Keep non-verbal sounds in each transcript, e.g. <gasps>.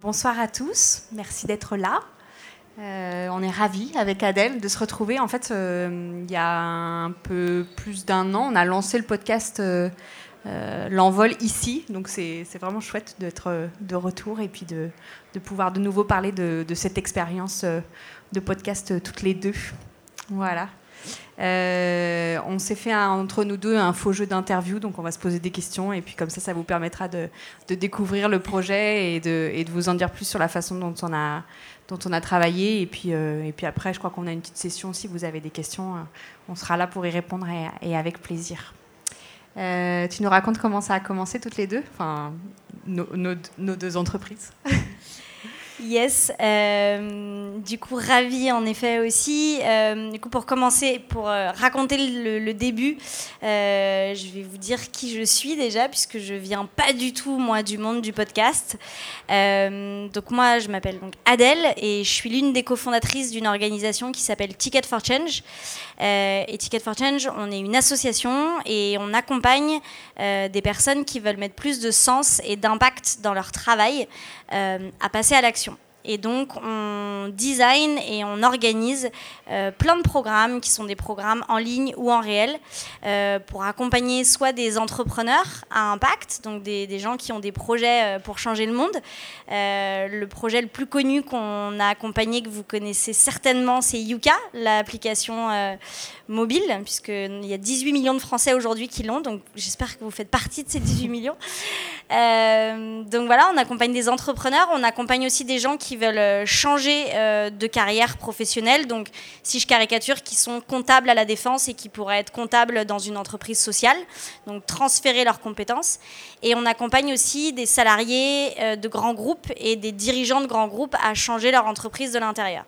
Bonsoir à tous, merci d'être là. Euh, on est ravis avec Adèle de se retrouver. En fait, euh, il y a un peu plus d'un an, on a lancé le podcast euh, L'envol ici. Donc c'est vraiment chouette d'être de retour et puis de, pouvoir de nouveau parler de, de cette expérience de podcast toutes les deux. Voilà. Euh, on s'est fait entre nous deux un faux jeu d'interview, donc on va se poser des questions et puis comme ça, ça vous permettra de, découvrir le projet et de, vous en dire plus sur la façon dont on a, travaillé. Et puis, euh, et puis après, je crois qu'on a une petite session. Si vous avez des questions, euh, on sera là pour y répondre et, avec plaisir. tu nous racontes comment ça a commencé toutes les deux, enfin nos deux entreprises <laughs> Yes, euh, du coup ravi en effet aussi. Euh, du coup pour commencer, pour euh, raconter le, début, je vais vous dire qui je suis déjà puisque je viens pas du tout moi du monde du podcast. donc moi je m'appelle donc Adèle et je suis l'une des cofondatrices d'une organisation qui s'appelle Ticket for Change. et Ticket for Change, on est une association et on accompagne des personnes qui veulent mettre plus de sens et d'impact dans leur travail à passer à l'action. Et donc, on design et on organise euh, plein de programmes qui sont des programmes en ligne ou en réel euh, pour accompagner soit des entrepreneurs à impact, donc des, gens qui ont des projets euh, pour changer le monde. le projet le plus connu qu'on a accompagné, que vous connaissez certainement, c'est Yuka, l'application mobile, puisqu'il y a 18 millions de Français aujourd'hui qui l'ont, donc j'espère que vous faites partie de ces 18 millions. donc voilà, on accompagne des entrepreneurs, on accompagne aussi des gens qui veulent euh, changer euh, de carrière professionnelle, donc si je caricature, qui sont comptables à la défense et qui pourraient être comptables dans une entreprise sociale, donc transférer leurs compétences. Et on accompagne aussi des salariés euh, de grands groupes et des dirigeants de grands groupes à changer leur entreprise de l'intérieur.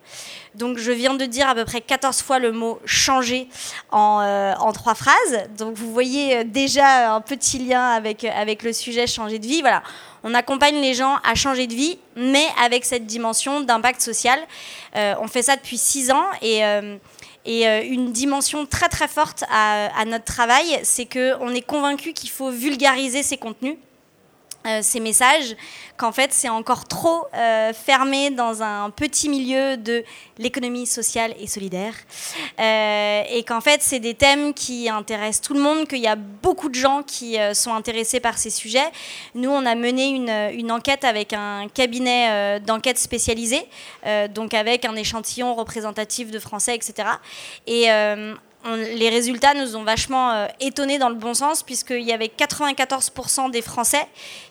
Donc je viens de dire à peu près 14 fois le mot changer en, en trois phrases. Donc vous voyez déjà un petit lien avec, avec le sujet changer de vie. Voilà on accompagne les gens à changer de vie, mais avec cette dimension d'impact social. Euh, on fait ça depuis six ans et, euh, euh, une dimension très très forte à, à notre travail, c'est qu'on est convaincu qu'il faut vulgariser ces contenus. Euh, ces messages, qu'en fait c'est encore trop euh, fermé dans un petit milieu de l'économie sociale et solidaire, euh, et qu'en fait c'est des thèmes qui intéressent tout le monde, qu'il y a beaucoup de gens qui sont intéressés par ces sujets. Nous, on a mené une, une enquête avec un cabinet d'enquête spécialisé, donc avec un échantillon représentatif de Français, etc. Et les résultats nous ont vachement euh, étonnés dans le bon sens, puisqu'il y avait 94% des Français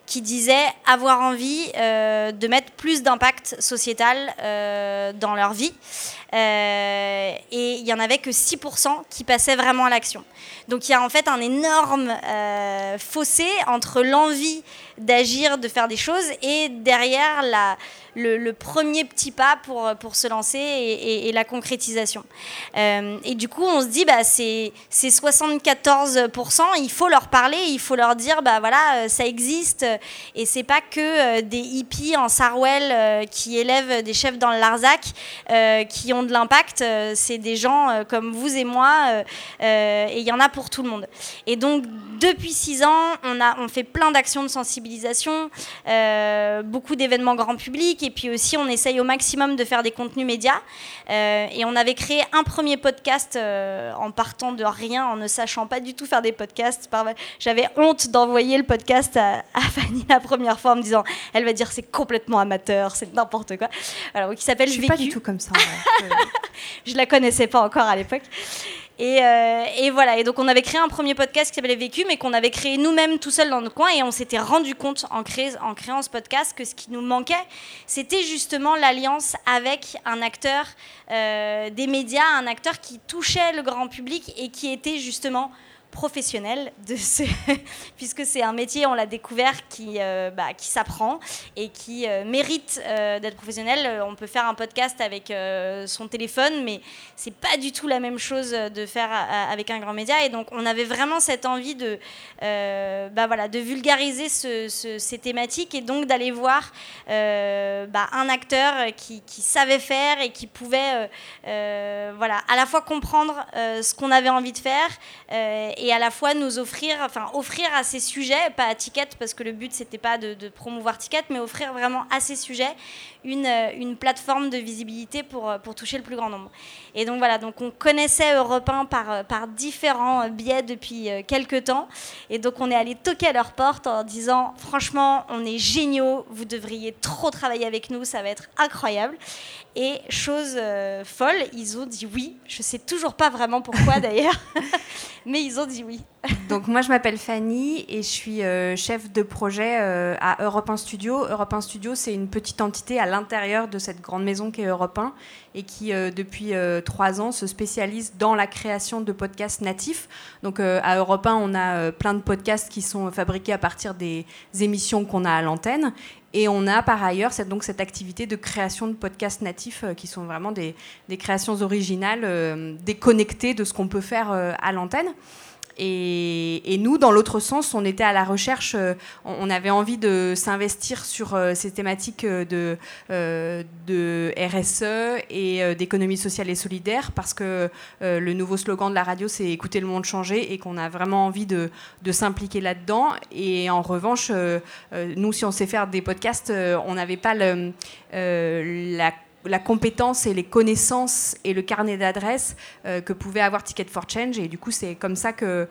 qui disaient avoir envie euh, de mettre plus d'impact sociétal euh, dans leur vie. et il n'y en avait que 6% qui passaient vraiment à l'action. Donc il y a en fait un énorme fossé entre l'envie d'agir, de faire des choses, et derrière le, premier petit pas pour, pour se lancer et, la concrétisation. Euh, et du coup, on se dit, bah, c'est 74%, il faut leur parler, il faut leur dire, bah voilà, euh, ça existe, et c'est pas que euh, des hippies en Sarwell qui élèvent des chefs dans le Larzac qui ont de l'impact, c'est des gens comme vous et moi, et il y en a pour tout le monde. Et donc, depuis six ans, on, a, on fait plein d'actions de sensibilisation, beaucoup d'événements grand public, et puis aussi on essaye au maximum de faire des contenus médias. Euh, et on avait créé un premier podcast euh, en partant de rien, en ne sachant pas du tout faire des podcasts. J'avais honte d'envoyer le podcast à, Fanny la première fois en me disant, elle va dire c'est complètement amateur, c'est n'importe quoi. Alors, qui s'appelle Je suis pas du tout comme ça. <laughs> je la connaissais pas encore à l'époque. Euh, et, voilà, et donc on avait créé un premier podcast qui s'appelait Vécu, mais qu'on avait créé nous-mêmes tout seuls dans notre coin, et on s'était rendu compte en, en créant ce podcast que ce qui nous manquait, c'était justement l'alliance avec un acteur euh, des médias, un acteur qui touchait le grand public et qui était justement professionnel de ce, <laughs> puisque c'est un métier, on l'a découvert, qui, euh, bah, qui s'apprend et qui euh, mérite euh, d'être professionnel. On peut faire un podcast avec son téléphone, mais c'est pas du tout la même chose de faire avec un grand média. Et donc, on avait vraiment cette envie de, bah, voilà, de vulgariser ces thématiques et donc d'aller voir bah, un acteur qui, qui, savait faire et qui pouvait voilà, à la fois comprendre ce qu'on avait envie de faire et à la fois nous offrir, enfin offrir à ces sujets, pas à Ticket parce que le but c'était pas de, de, promouvoir Ticket, mais offrir vraiment à ces sujets une, une plateforme de visibilité pour, pour toucher le plus grand nombre. Et donc voilà, donc on connaissait Europe 1 par, par différents biais depuis quelques temps, et donc on est allé toquer à leur porte en disant franchement on est géniaux, vous devriez trop travailler avec nous, ça va être incroyable. Et chose euh, folle, ils ont dit oui. Je sais toujours pas vraiment pourquoi <laughs> d'ailleurs, <laughs> mais ils ont dit oui. Donc moi je m'appelle Fanny et je suis euh, chef de projet euh, à Europe 1 Studio. Europe 1 Studio c'est une petite entité à l'intérieur de cette grande maison qui est Europe 1 et qui depuis trois ans se spécialise dans la création de podcasts natifs. Donc à Europe 1 on a plein de podcasts qui sont fabriqués à partir des émissions qu'on a à l'antenne et on a par ailleurs cette, donc, cette activité de création de podcasts natifs euh, qui sont vraiment des, créations originales euh, déconnectées de ce qu'on peut faire euh, à l'antenne. Et, nous, dans l'autre sens, on était à la recherche, euh, on avait envie de s'investir sur euh, ces thématiques euh, de, RSE et d'économie sociale et solidaire, parce que le nouveau slogan de la radio, c'est écouter le monde changer, et qu'on a vraiment envie de, s'impliquer là-dedans. Et en revanche, nous, si on sait faire des podcasts, on n'avait pas la la compétence et les connaissances et le carnet d'adresses euh, que pouvait avoir Ticket for Change. Et du coup, c'est comme ça euh,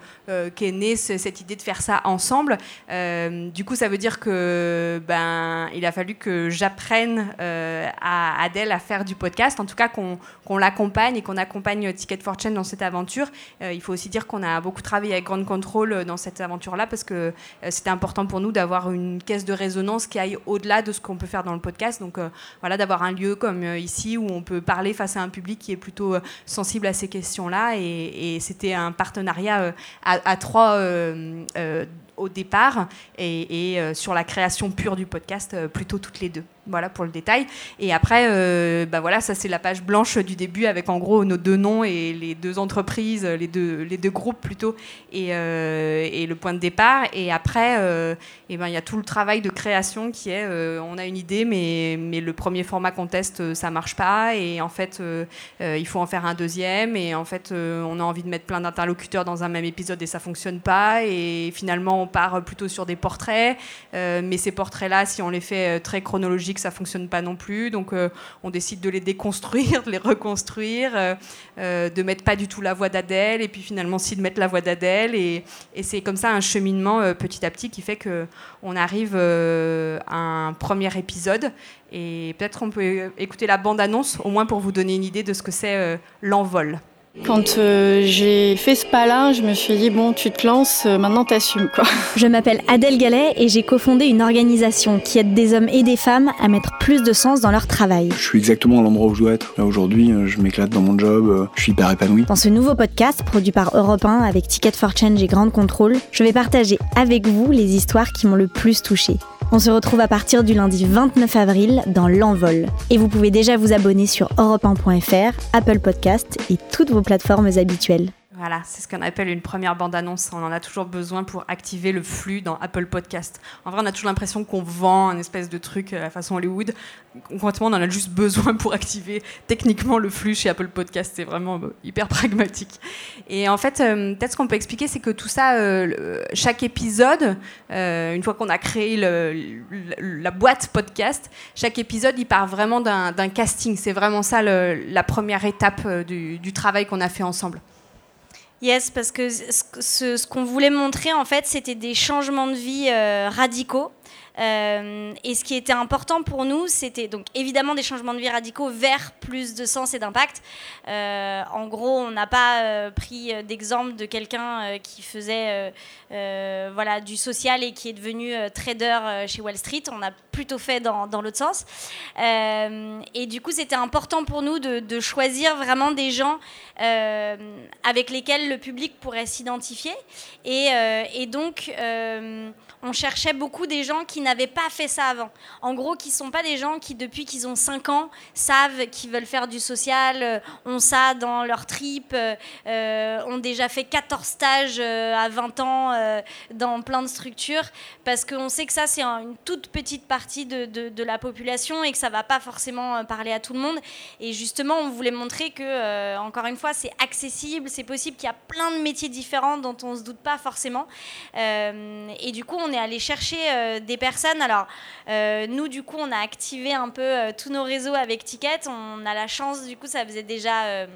qu'est née cette idée de faire ça ensemble. Euh, du coup, ça veut dire que ben, il a fallu que j'apprenne à Adèle à faire du podcast, en tout cas qu'on l'accompagne et qu'on accompagne Ticket for Change dans cette aventure. il faut aussi dire qu'on a beaucoup travaillé avec Grand Control dans cette aventure-là parce que c'était important pour nous d'avoir une caisse de résonance qui aille au-delà de ce qu'on peut faire dans le podcast. Donc voilà, d'avoir un lieu comme euh, ici où on peut parler face à un public qui est plutôt euh, sensible à ces questions-là. Et, c'était un partenariat euh, à, trois au départ et, sur la création pure du podcast plutôt toutes les deux. Voilà pour le détail. Et après, euh, bah voilà, ça c'est la page blanche du début avec en gros nos deux noms et les deux entreprises, les deux, les deux groupes plutôt, et, euh, le point de départ. Et après, euh, ben, il y a tout le travail de création qui est, on a une idée, mais, mais le premier format qu'on teste, ça marche pas. Et en fait, il faut en faire un deuxième. Et en fait, on a envie de mettre plein d'interlocuteurs dans un même épisode et ça fonctionne pas. Et finalement, on part plutôt sur des portraits. mais ces portraits-là, si on les fait très chronologiques, ça fonctionne pas non plus. Donc euh, on décide de les déconstruire, de <laughs> les reconstruire, euh, euh, de mettre pas du tout la voix d'Adèle, et puis finalement si de mettre la voix d'Adèle. Et, et c'est comme ça un cheminement petit à petit qui fait que on arrive à un premier épisode. Et peut-être on peut écouter la bande-annonce, au moins pour vous donner une idée de ce que c'est l'envol. Quand euh, j'ai fait ce pas-là, je me suis dit, bon, tu te lances, euh, maintenant t'assumes quoi. Je m'appelle Adèle Gallet et j'ai cofondé une organisation qui aide des hommes et des femmes à mettre plus de sens dans leur travail. Je suis exactement à l'endroit où je dois être. Là aujourd'hui, euh, je m'éclate dans mon job, je suis hyper épanoui. Dans ce nouveau podcast produit par Europe 1 avec Ticket for Change et Grande Contrôle, je vais partager avec vous les histoires qui m'ont le plus touché. On se retrouve à partir du lundi 29 avril dans L'Envol. Et vous pouvez déjà vous abonner sur europe1.fr, Apple Podcast et toutes vos plateformes habituelles. Voilà, c'est ce qu'on appelle une première bande-annonce. On en a toujours besoin pour activer le flux dans Apple Podcast. En vrai, on a toujours l'impression qu'on vend un espèce de truc à euh, façon Hollywood. Concrètement, on en a juste besoin pour activer techniquement le flux chez Apple Podcast. C'est vraiment euh, hyper pragmatique. Et en fait, euh, peut-être ce qu'on peut expliquer, c'est que tout ça, chaque épisode, une fois qu'on a créé la boîte podcast, chaque épisode, il part vraiment d'un casting. C'est vraiment ça la première étape du travail qu'on a fait ensemble. Yes, parce que ce, qu'on voulait montrer, en fait, c'était des changements de vie euh, radicaux euh, et ce qui était important pour nous, c'était donc évidemment des changements de vie radicaux vers plus de sens et d'impact. Euh, en gros, on n'a pas euh, pris d'exemple de quelqu'un qui faisait voilà, du social et qui est devenu trader chez Wall Street. On a plutôt fait dans, l'autre sens. et du coup, c'était important pour nous de, choisir vraiment des gens avec lesquels le public pourrait s'identifier. Et, donc, on cherchait beaucoup des gens qui n'avaient pas fait ça avant. En gros, qui sont pas des gens qui, depuis qu'ils ont 5 ans, savent qu'ils veulent faire du social, euh, ont ça dans leur trip, euh, ont déjà fait 14 stages à 20 ans dans plein de structures, parce qu'on sait que ça, c'est une toute petite partie de, la population et que ça va pas forcément parler à tout le monde. Et justement, on voulait montrer que, encore une fois, c'est accessible, c'est possible qu'il y a plein de métiers différents dont on ne se doute pas forcément. et du coup, on est allé chercher euh, des personnes. Alors, euh, nous, du coup, on a activé un peu euh, tous nos réseaux avec Ticket. On a la chance, du coup, ça faisait déjà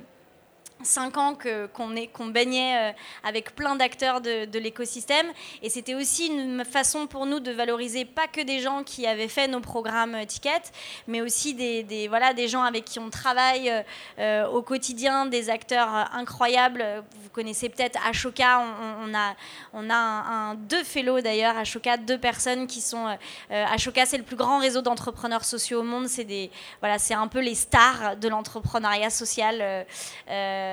cinq ans qu'on qu'on baignait euh, avec plein d'acteurs de, l'écosystème. Et c'était aussi une façon pour nous de valoriser pas que des gens qui avaient fait nos programmes euh, Ticket, mais aussi des, voilà, des gens avec qui on travaille euh, au quotidien, des acteurs incroyables. Vous connaissez peut-être Ashoka, on, a, on a deux fellows d'ailleurs, Ashoka, deux personnes qui sont... Ashoka, c'est le plus grand réseau d'entrepreneurs sociaux au monde. C'est voilà, un peu les stars de l'entrepreneuriat social.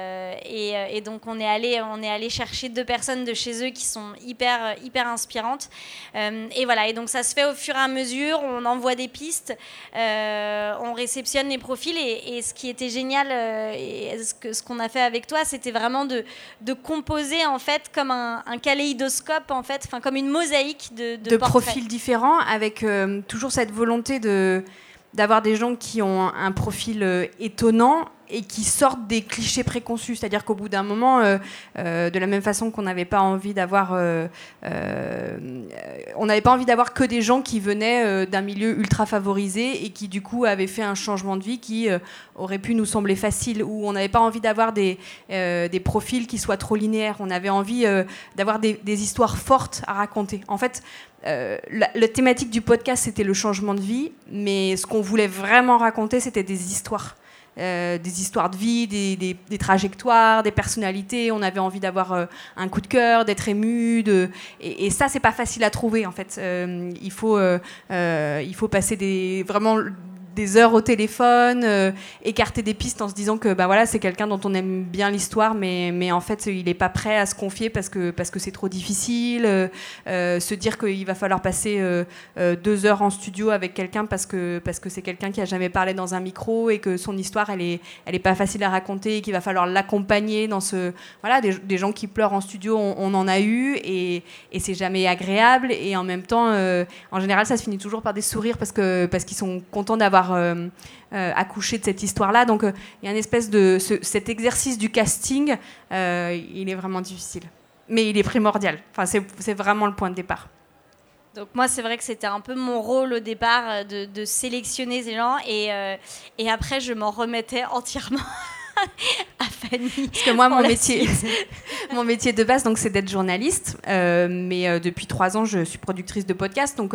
Euh, et, donc on est allé on est allé chercher deux personnes de chez eux qui sont hyper hyper inspirantes. Euh, et voilà. Et donc ça se fait au fur et à mesure. On envoie des pistes, on réceptionne les profils. Et, ce qui était génial, et ce qu'on a fait avec toi, c'était vraiment de, de composer en fait comme un, un kaléidoscope en fait, enfin comme une mosaïque de, de, de profils différents, avec toujours cette volonté de d'avoir des gens qui ont un profil étonnant et qui sortent des clichés préconçus. C'est-à-dire qu'au bout d'un moment, euh, euh, de la même façon qu'on n'avait pas envie d'avoir, euh, on n'avait pas envie d'avoir que des gens qui venaient d'un milieu ultra favorisé et qui du coup avaient fait un changement de vie qui aurait pu nous sembler facile. Ou on n'avait pas envie d'avoir des, profils qui soient trop linéaires. On avait envie d'avoir des, histoires fortes à raconter. En fait. la thématique du podcast, c'était le changement de vie, mais ce qu'on voulait vraiment raconter, c'était des histoires. Euh, des histoires de vie, des, trajectoires, des personnalités. On avait envie d'avoir euh, un coup de cœur, d'être ému. De... Et, et, ça, c'est pas facile à trouver en fait. Euh, il, faut, il faut passer des, vraiment des heures au téléphone, euh, écarter des pistes en se disant que bah voilà c'est quelqu'un dont on aime bien l'histoire, mais, mais en fait il n'est pas prêt à se confier parce que parce que c'est trop difficile, euh, euh, se dire qu'il va falloir passer deux heures en studio avec quelqu'un parce que parce que c'est quelqu'un qui a jamais parlé dans un micro et que son histoire elle est elle est pas facile à raconter et qu'il va falloir l'accompagner dans ce voilà des, des, gens qui pleurent en studio on, en a eu et, et c'est jamais agréable et en même temps en général ça se finit toujours par des sourires parce que parce qu'ils sont contents d'avoir euh, euh, accoucher de cette histoire-là. Donc euh, il y a une espèce de cet exercice du casting, il est vraiment difficile, mais il est primordial. Enfin, c'est vraiment le point de départ. Donc moi, c'est vrai que c'était un peu mon rôle au départ de, sélectionner ces gens et, et après, je m'en remettais entièrement. <laughs> à Fanny. Parce que moi, mon métier, <laughs> mon métier de base, donc, c'est d'être journaliste. mais depuis trois ans, je suis productrice de podcast. Donc,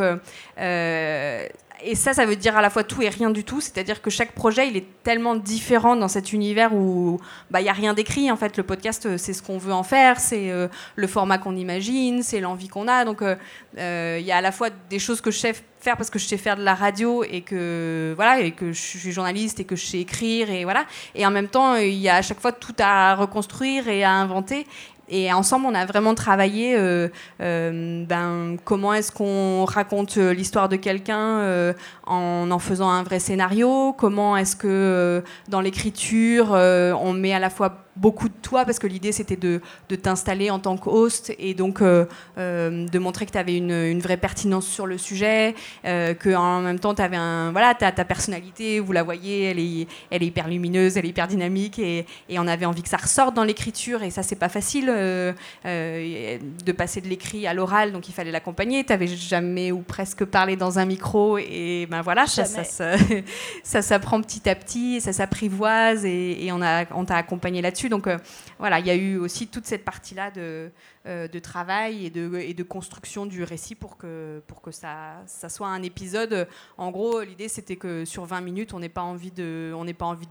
et ça, ça veut dire à la fois tout et rien du tout. C'est-à-dire que chaque projet, il est tellement différent dans cet univers où bah, il n'y a rien d'écrit. En fait, le podcast, euh, c'est ce qu'on veut en faire, c'est euh, le format qu'on imagine, c'est l'envie qu'on a. Donc, euh, il y a à la fois des choses que je sais faire parce que je sais faire de la radio et que voilà et que je suis journaliste et que je sais écrire et voilà. Et en même temps, il y a à chaque fois tout à reconstruire et à inventer. Et ensemble, on a vraiment travaillé euh, euh, ben, comment est-ce qu'on raconte euh, l'histoire de quelqu'un en en faisant un vrai scénario, comment est-ce que dans l'écriture, on met à la fois beaucoup de toi parce que l'idée c'était de, de t'installer en tant qu'host et donc euh, euh, de montrer que tu avais une, une, vraie pertinence sur le sujet, euh, que en même temps tu avais un voilà ta, ta personnalité, vous la voyez, elle est, elle est hyper lumineuse, elle est hyper dynamique et, et on avait envie que ça ressorte dans l'écriture et ça c'est pas facile euh, de passer de l'écrit à l'oral donc il fallait l'accompagner. Tu n'avais jamais ou presque parlé dans un micro et ben voilà ça, ça, <laughs> ça, s'apprend petit à petit, ça s'apprivoise et, et on a on t'a accompagné là-dessus. Donc euh, voilà, il y a eu aussi toute cette partie-là de, euh, travail et de, construction du récit pour que, pour que ça, soit un épisode. En gros, l'idée c'était que sur 20 minutes, on n'ait pas envie de,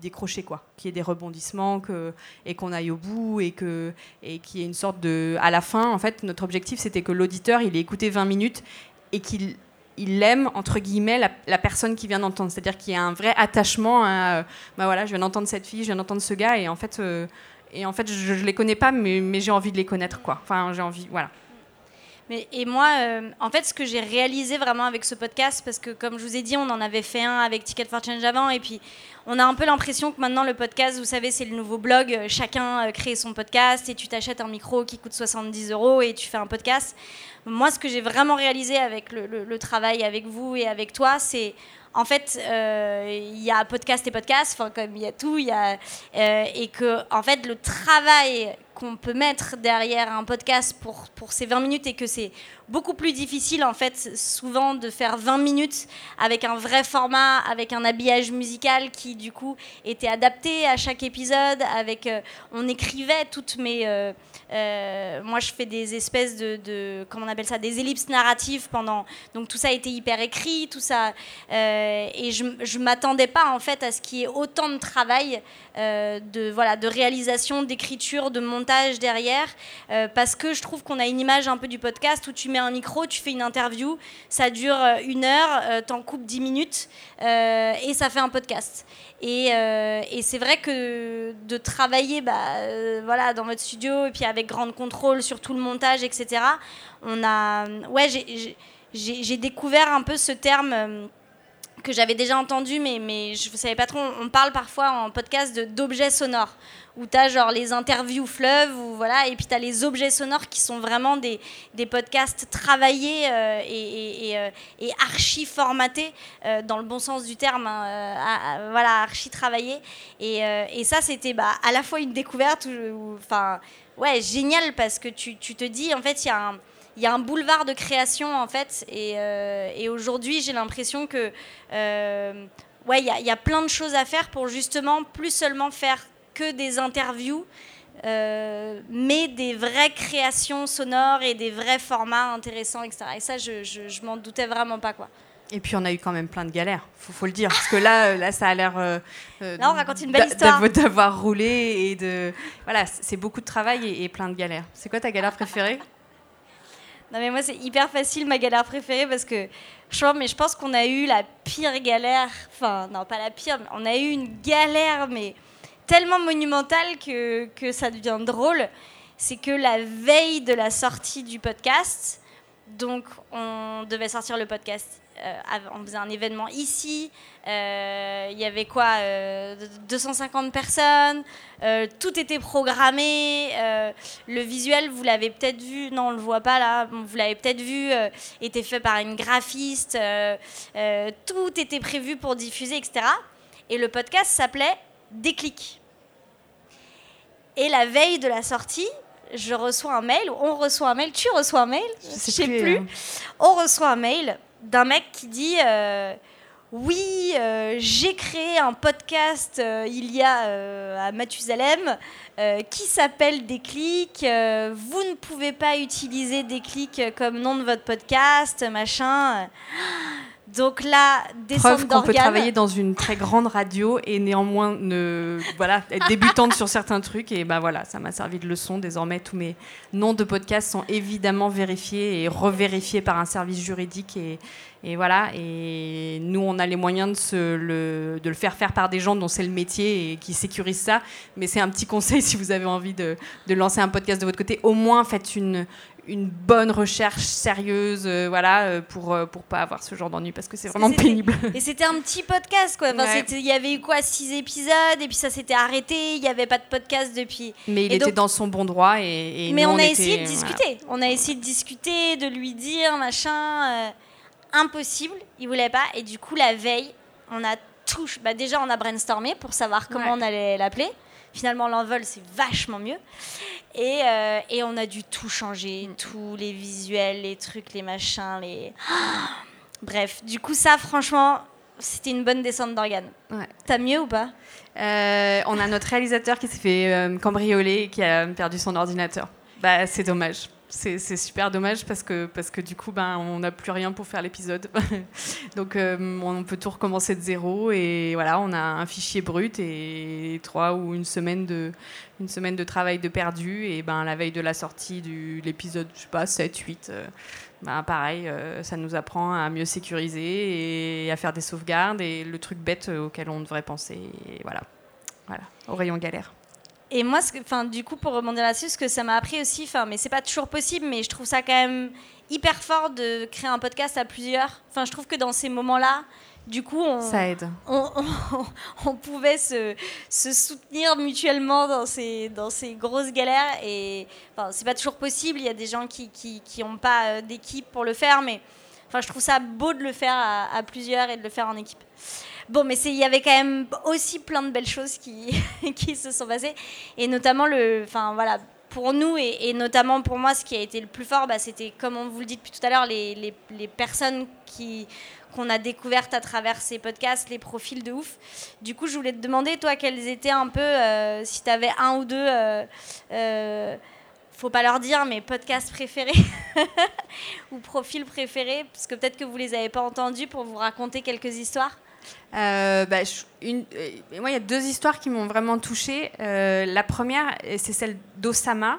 décrocher quoi, qu'il y ait des rebondissements, et qu'on aille au bout et que, et qu'il y ait une sorte de, à la fin, en fait, notre objectif c'était que l'auditeur il ait écouté 20 minutes et qu'il il aime entre guillemets la, personne qui vient d'entendre, c'est-à-dire qu'il y a un vrai attachement. À, bah voilà, je viens d'entendre cette fille, je viens d'entendre ce gars, et en fait, euh, et en fait, je, ne les connais pas, mais, mais j'ai envie de les connaître, quoi. Enfin, j'ai envie, voilà. Mais, et moi, euh, en fait, ce que j'ai réalisé vraiment avec ce podcast, parce que comme je vous ai dit, on en avait fait un avec Ticket for Change avant, et puis on a un peu l'impression que maintenant le podcast, vous savez, c'est le nouveau blog. Euh, chacun euh, crée son podcast et tu t'achètes un micro qui coûte 70 euros et tu fais un podcast. Moi, ce que j'ai vraiment réalisé avec le, travail avec vous et avec toi, c'est en fait, il y a podcast et podcast, enfin comme il y a tout, y a et que en fait le travail qu'on peut mettre derrière un podcast pour, pour ces 20 minutes et que c'est beaucoup plus difficile en fait souvent de faire 20 minutes avec un vrai format, avec un habillage musical qui du coup était adapté à chaque épisode, avec euh, on écrivait toutes mes euh, euh, moi je fais des espèces de, comment on appelle ça des ellipses narratives pendant donc tout ça été hyper écrit, tout ça et je je m'attendais pas en fait à ce qu'il y ait autant de travail de voilà de réalisation, d'écriture, de montage derrière parce que je trouve qu'on a une image un peu du podcast où tu un micro, tu fais une interview, ça dure euh, une heure, euh, t'en coupes dix minutes euh, et ça fait un podcast. Et, c'est vrai que de travailler bah, voilà, dans votre studio et puis avec grande contrôle sur tout le montage, etc., on a. Ouais, j'ai découvert un peu ce terme que j'avais déjà entendu, mais, mais je ne savais pas trop. On parle parfois en podcast d'objets sonores, où tu as genre les interviews fleuves, ou voilà, et puis tu as les objets sonores qui sont vraiment des, des podcasts travaillés euh, et, euh, et, archi formatés, euh, dans le bon sens du terme, hein, voilà, archi travaillés. Et, et ça, c'était bah, à la fois une découverte, enfin, ouais, génial, parce que tu, tu te dis, en fait, il y a un il y a un boulevard de création en fait. Et, euh, aujourd'hui, j'ai l'impression que euh, ouais, il y, a plein de choses à faire pour justement plus seulement faire que des interviews. Euh, mais des vraies créations sonores et des vrais formats intéressants, etc. Et ça, je, je, m'en doutais vraiment pas, quoi. Et puis on a eu quand même plein de galères, faut, faut le dire, parce que là, là, ça a l'air. Euh, là, on raconte une belle histoire. D'avoir roulé et de, voilà, c'est beaucoup de travail et, et plein de galères. C'est quoi ta galère préférée? Non, mais moi, c'est hyper facile, ma galère préférée, parce que je, mais je pense qu'on a eu la pire galère. Enfin, non, pas la pire, mais on a eu une galère, mais tellement monumentale que, que ça devient drôle. C'est que la veille de la sortie du podcast, donc on devait sortir le podcast on faisait un événement ici. Euh, il y avait quoi 250 euh, personnes. tout était programmé. le visuel, vous l'avez peut-être vu. Non, on le voit pas là. Vous l'avez peut-être vu. était fait par une graphiste. tout était prévu pour diffuser, etc. Et le podcast s'appelait Déclic. Et la veille de la sortie, je reçois un mail, on reçoit un mail, tu reçois un mail, je sais plus. Hein. On reçoit un mail d'un mec qui dit euh, oui, euh, j'ai créé un podcast euh, il y a à Mathusalem qui s'appelle Déclic. vous ne pouvez pas utiliser Déclic comme nom de votre podcast, machin. Donc là, Preuve qu'on peut travailler dans une très grande radio et néanmoins ne, voilà, être <laughs> débutante sur certains trucs. Et ben voilà, ça m'a servi de leçon. Désormais, tous mes noms de podcasts sont évidemment vérifiés et revérifiés par un service juridique. Et, et voilà, et nous, on a les moyens de, se le, de le faire faire par des gens dont c'est le métier et qui sécurisent ça. Mais c'est un petit conseil <laughs> si vous avez envie de, de lancer un podcast de votre côté. Au moins, faites une, une bonne recherche sérieuse, euh, voilà, euh, pour euh, pour pas avoir ce genre d'ennui parce que c'est vraiment pénible. Et c'était un petit podcast quoi. Il y avait eu quoi six épisodes et puis ça s'était arrêté. Il n'y avait pas de podcast depuis. Mais il était dans son bon droit et. mais on, a essayé de discuter. On a essayé de discuter, de lui dire machin. impossible, il voulait pas. Et du coup la veille, on a tout. Bah, déjà on a brainstormé pour savoir comment on allait l'appeler. Finalement, l'envol, c'est vachement mieux. Et, euh, et, on a dû tout changer, mm. tous les visuels, les trucs, les machins, les... <gasps> Bref, du coup, ça, franchement, c'était une bonne descente d'organes. Ouais. T'as mieux ou pas? Euh, On a notre réalisateur qui s'est fait euh, cambrioler et qui a perdu son ordinateur. Bah, c'est dommage c'est super dommage parce que, parce que du coup, ben, on n'a plus rien pour faire l'épisode. <laughs> Donc, euh, on peut tout recommencer de zéro. Et voilà, on a un fichier brut et trois ou une semaine de, une semaine de travail de perdu. Et ben, la veille de la sortie de l'épisode, je sais pas, 7, 8, euh, ben, pareil, euh, ça nous apprend à mieux sécuriser et à faire des sauvegardes et le truc bête auquel on devrait penser. Et voilà, voilà au rayon galère. Et moi, ce que, enfin, du coup, pour rebondir là-dessus, ce que ça m'a appris aussi, enfin, mais c'est pas toujours possible, mais je trouve ça quand même hyper fort de créer un podcast à plusieurs. Enfin, je trouve que dans ces moments-là, du coup, on, ça aide. On, on, <laughs> pouvait se, se, soutenir mutuellement dans ces, dans ces grosses galères. Et enfin, c'est pas toujours possible. Il y a des gens qui n'ont qui, ont pas euh, d'équipe pour le faire, mais enfin, je trouve ça beau de le faire à, à plusieurs et de le faire en équipe. Bon, mais il y avait quand même aussi plein de belles choses qui, <laughs> qui se sont passées. Et notamment, le, enfin, voilà, pour nous et, notamment pour moi, ce qui a été le plus fort, bah, c'était, comme on vous le dit depuis tout à l'heure, les, les, les, personnes qui, qu'on a découvertes à travers ces podcasts, les profils de ouf. Du coup, je voulais te demander, toi, quels étaient un peu, euh, si tu avais un ou deux, euh, euh, faut pas leur dire, mais podcasts préférés <laughs> ou profils préférés, parce que peut-être que vous les avez pas entendus pour vous raconter quelques histoires. Euh, bah, euh, moi, il y a deux histoires qui m'ont vraiment touchée. Euh, la première, c'est celle d'Osama.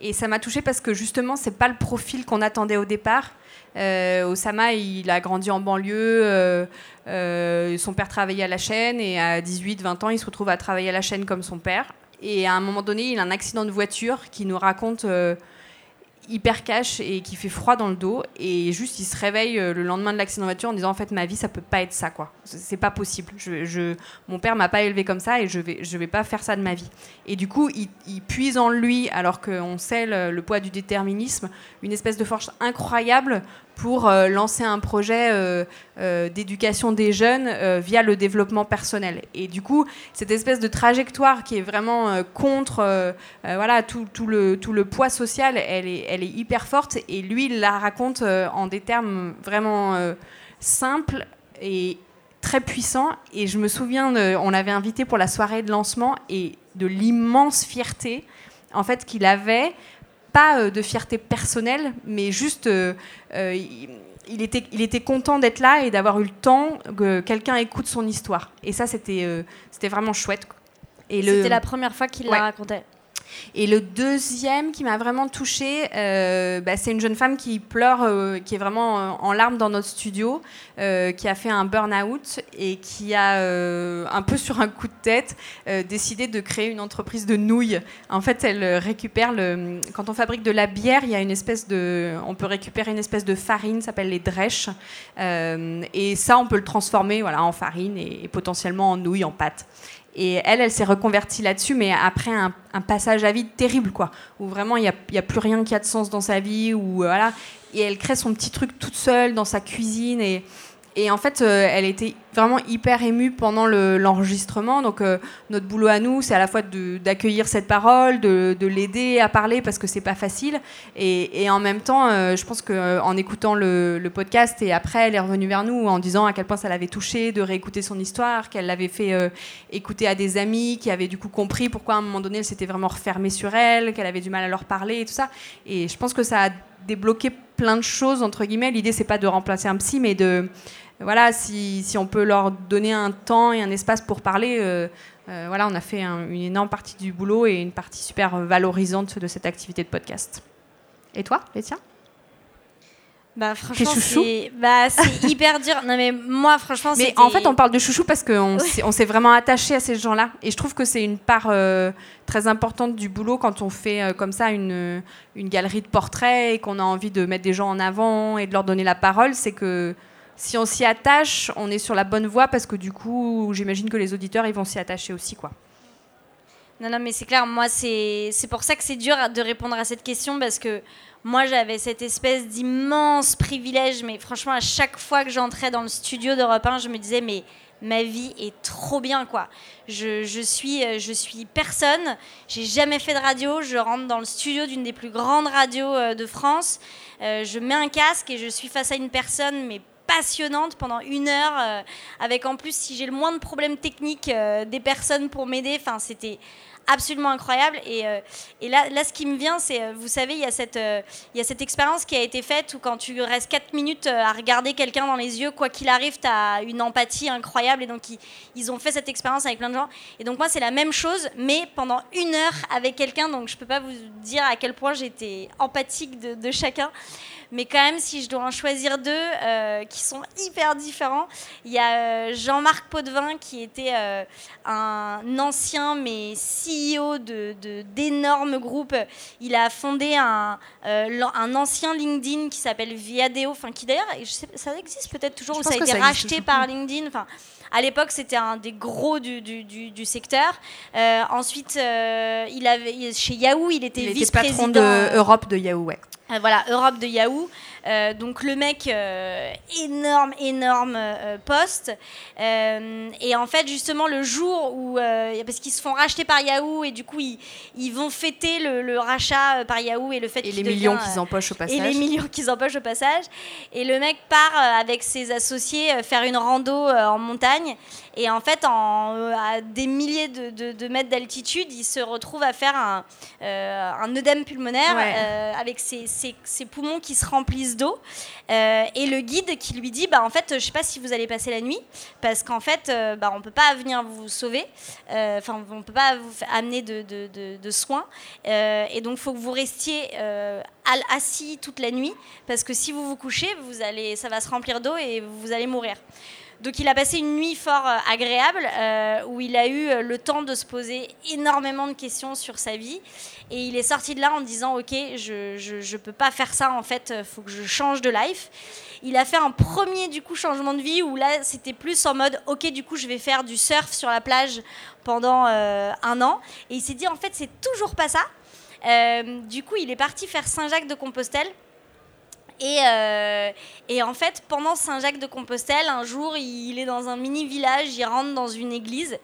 Et ça m'a touchée parce que justement, c'est pas le profil qu'on attendait au départ. Osama, il a grandi en banlieue. son père travaillait à la chaîne et à 18-20 ans, il se retrouve à travailler à la chaîne comme son père. Et à un moment donné, il a un accident de voiture qui nous raconte hyper cash et qui fait froid dans le dos et juste il se réveille euh, le lendemain de l'accident de voiture en disant en fait ma vie ça peut pas être ça quoi. C'est pas possible. Je, mon père m'a pas élevé comme ça et je vais je vais pas faire ça de ma vie. Et du coup il, puise en lui alors qu'on sait le, le, poids du déterminisme une espèce de force incroyable pour euh, lancer un projet euh, euh, d'éducation des jeunes via le développement personnel. Et du coup, cette espèce de trajectoire qui est vraiment contre voilà, tout, tout, le, tout le poids social, elle est, elle est hyper forte. Et lui, il la raconte en des termes vraiment simples et très puissants. Et je me souviens, on l'avait invité pour la soirée de lancement et de l'immense fierté en fait qu'il avait pas euh, de fierté personnelle, mais juste, euh, euh, il, était, il était content d'être là et d'avoir eu le temps que quelqu'un écoute son histoire. Et ça, c'était c'était vraiment chouette. C'était la première fois qu'il la racontait. Et le deuxième qui m'a vraiment touchée, euh, bah, c'est une jeune femme qui pleure, euh, qui est vraiment euh, en larmes dans notre studio, qui a fait un burn-out et qui a, un peu sur un coup de tête, décidé de créer une entreprise de nouilles. En fait, elle récupère. Quand on fabrique de la bière, il y a une espèce de. On peut récupérer une espèce de farine, s'appelle les drèches. et ça, on peut le transformer voilà, en farine et, et potentiellement en nouilles, en pâte. Et elle, elle s'est reconvertie là-dessus, mais après un, passage à vide terrible, quoi, où vraiment il n'y a, a, plus rien qui a de sens dans sa vie, ou voilà. Et elle crée son petit truc toute seule dans sa cuisine et et en fait, euh, elle était vraiment hyper émue pendant l'enregistrement. Donc, euh, notre boulot à nous, c'est à la fois d'accueillir cette parole, de, l'aider à parler parce que c'est pas facile. Et, en même temps, euh, je pense qu'en écoutant le, podcast et après, elle est revenue vers nous en disant à quel point ça l'avait touchée de réécouter son histoire, qu'elle l'avait fait écouter à des amis qui avaient du coup compris pourquoi à un moment donné, elle s'était vraiment refermée sur elle, qu'elle avait du mal à leur parler et tout ça. Et je pense que ça a débloqué plein de choses, entre guillemets. L'idée, c'est pas de remplacer un psy, mais de voilà, si, si, on peut leur donner un temps et un espace pour parler, euh, euh, voilà, on a fait une énorme partie du boulot et une partie super valorisante de cette activité de podcast. Et toi, Laetitia? Bah franchement c'est bah, <laughs> hyper dur. Non mais moi franchement Mais en fait on parle de chouchou parce qu'on on s'est vraiment attaché à ces gens-là et je trouve que c'est une part euh, très importante du boulot quand on fait comme ça une, une galerie de portraits et qu'on a envie de mettre des gens en avant et de leur donner la parole, c'est que si on s'y attache, on est sur la bonne voie parce que du coup, j'imagine que les auditeurs, ils vont s'y attacher aussi, quoi. Non, non, mais c'est clair, moi, c'est pour ça que c'est dur de répondre à cette question parce que moi, j'avais cette espèce d'immense privilège, mais franchement, à chaque fois que j'entrais dans le studio d'Europe 1, je me disais, mais ma vie est trop bien, quoi. Je, je suis, je suis personne, j'ai jamais fait de radio, je rentre dans le studio d'une des plus grandes radios euh, de France, euh, je mets un casque et je suis face à une personne, mais passionnante pendant une heure, euh, avec en plus, si j'ai le moins de problèmes techniques, euh, des personnes pour m'aider. Enfin, c'était absolument incroyable. Et, euh, et, là, là, ce qui me vient, c'est, vous savez, il y, a cette, il y a cette expérience qui a été faite où quand tu restes 4 minutes à regarder quelqu'un dans les yeux, quoi qu'il arrive, tu as une empathie incroyable. Et donc, ils, ils ont fait cette expérience avec plein de gens. Et donc, moi, c'est la même chose, mais pendant une heure avec quelqu'un. Donc, je peux pas vous dire à quel point j'étais empathique de chacun. Mais quand même, si je dois en choisir deux euh, qui sont hyper différents, il y a euh, Jean-Marc Potvin qui était euh, un ancien mais CEO de d'énormes groupes. Il a fondé un, un ancien LinkedIn qui s'appelle Viadeo, enfin qui d'ailleurs, ça existe peut-être toujours, ou ça a été racheté par LinkedIn. Enfin, à l'époque, c'était un des gros du, du, du, secteur. Euh, ensuite, il avait, chez Yahoo, il était vice-président. patron de Europe de Yahoo, ouais. Euh, voilà, Europe de Yahoo. Euh, donc le mec, euh, énorme, énorme poste. et en fait, justement, le jour où, parce qu'ils se font racheter par Yahoo et du coup, ils, ils vont fêter le, rachat par Yahoo et le fait et les millions qu'ils empochent au passage. Et les millions qu'ils empochent au passage. Et le mec part avec ses associés faire une rando en montagne. Et en fait, en, à des milliers de, de, mètres d'altitude, il se retrouve à faire un, un œdème pulmonaire avec ses ses, poumons qui se remplissent d'eau. Euh, et le guide qui lui dit bah, En fait, je ne sais pas si vous allez passer la nuit, parce qu'en fait, euh, bah, on ne peut pas venir vous sauver, euh, enfin, on ne peut pas vous amener de, soins. et donc, il faut que vous restiez assis toute la nuit, parce que si vous vous couchez, vous allez, ça va se remplir d'eau et vous allez mourir. Donc il a passé une nuit fort agréable où il a eu le temps de se poser énormément de questions sur sa vie. Et il est sorti de là en disant Ok, je ne peux pas faire ça en fait, il faut que je change de life. Il a fait un premier du coup changement de vie où là c'était plus en mode Ok, du coup je vais faire du surf sur la plage pendant un an. Et il s'est dit En fait, c'est toujours pas ça. du coup, il est parti faire Saint-Jacques de Compostelle. Euh, et, en fait, pendant Saint-Jacques-de-Compostelle, un jour, il est dans un mini village, il rentre dans une église,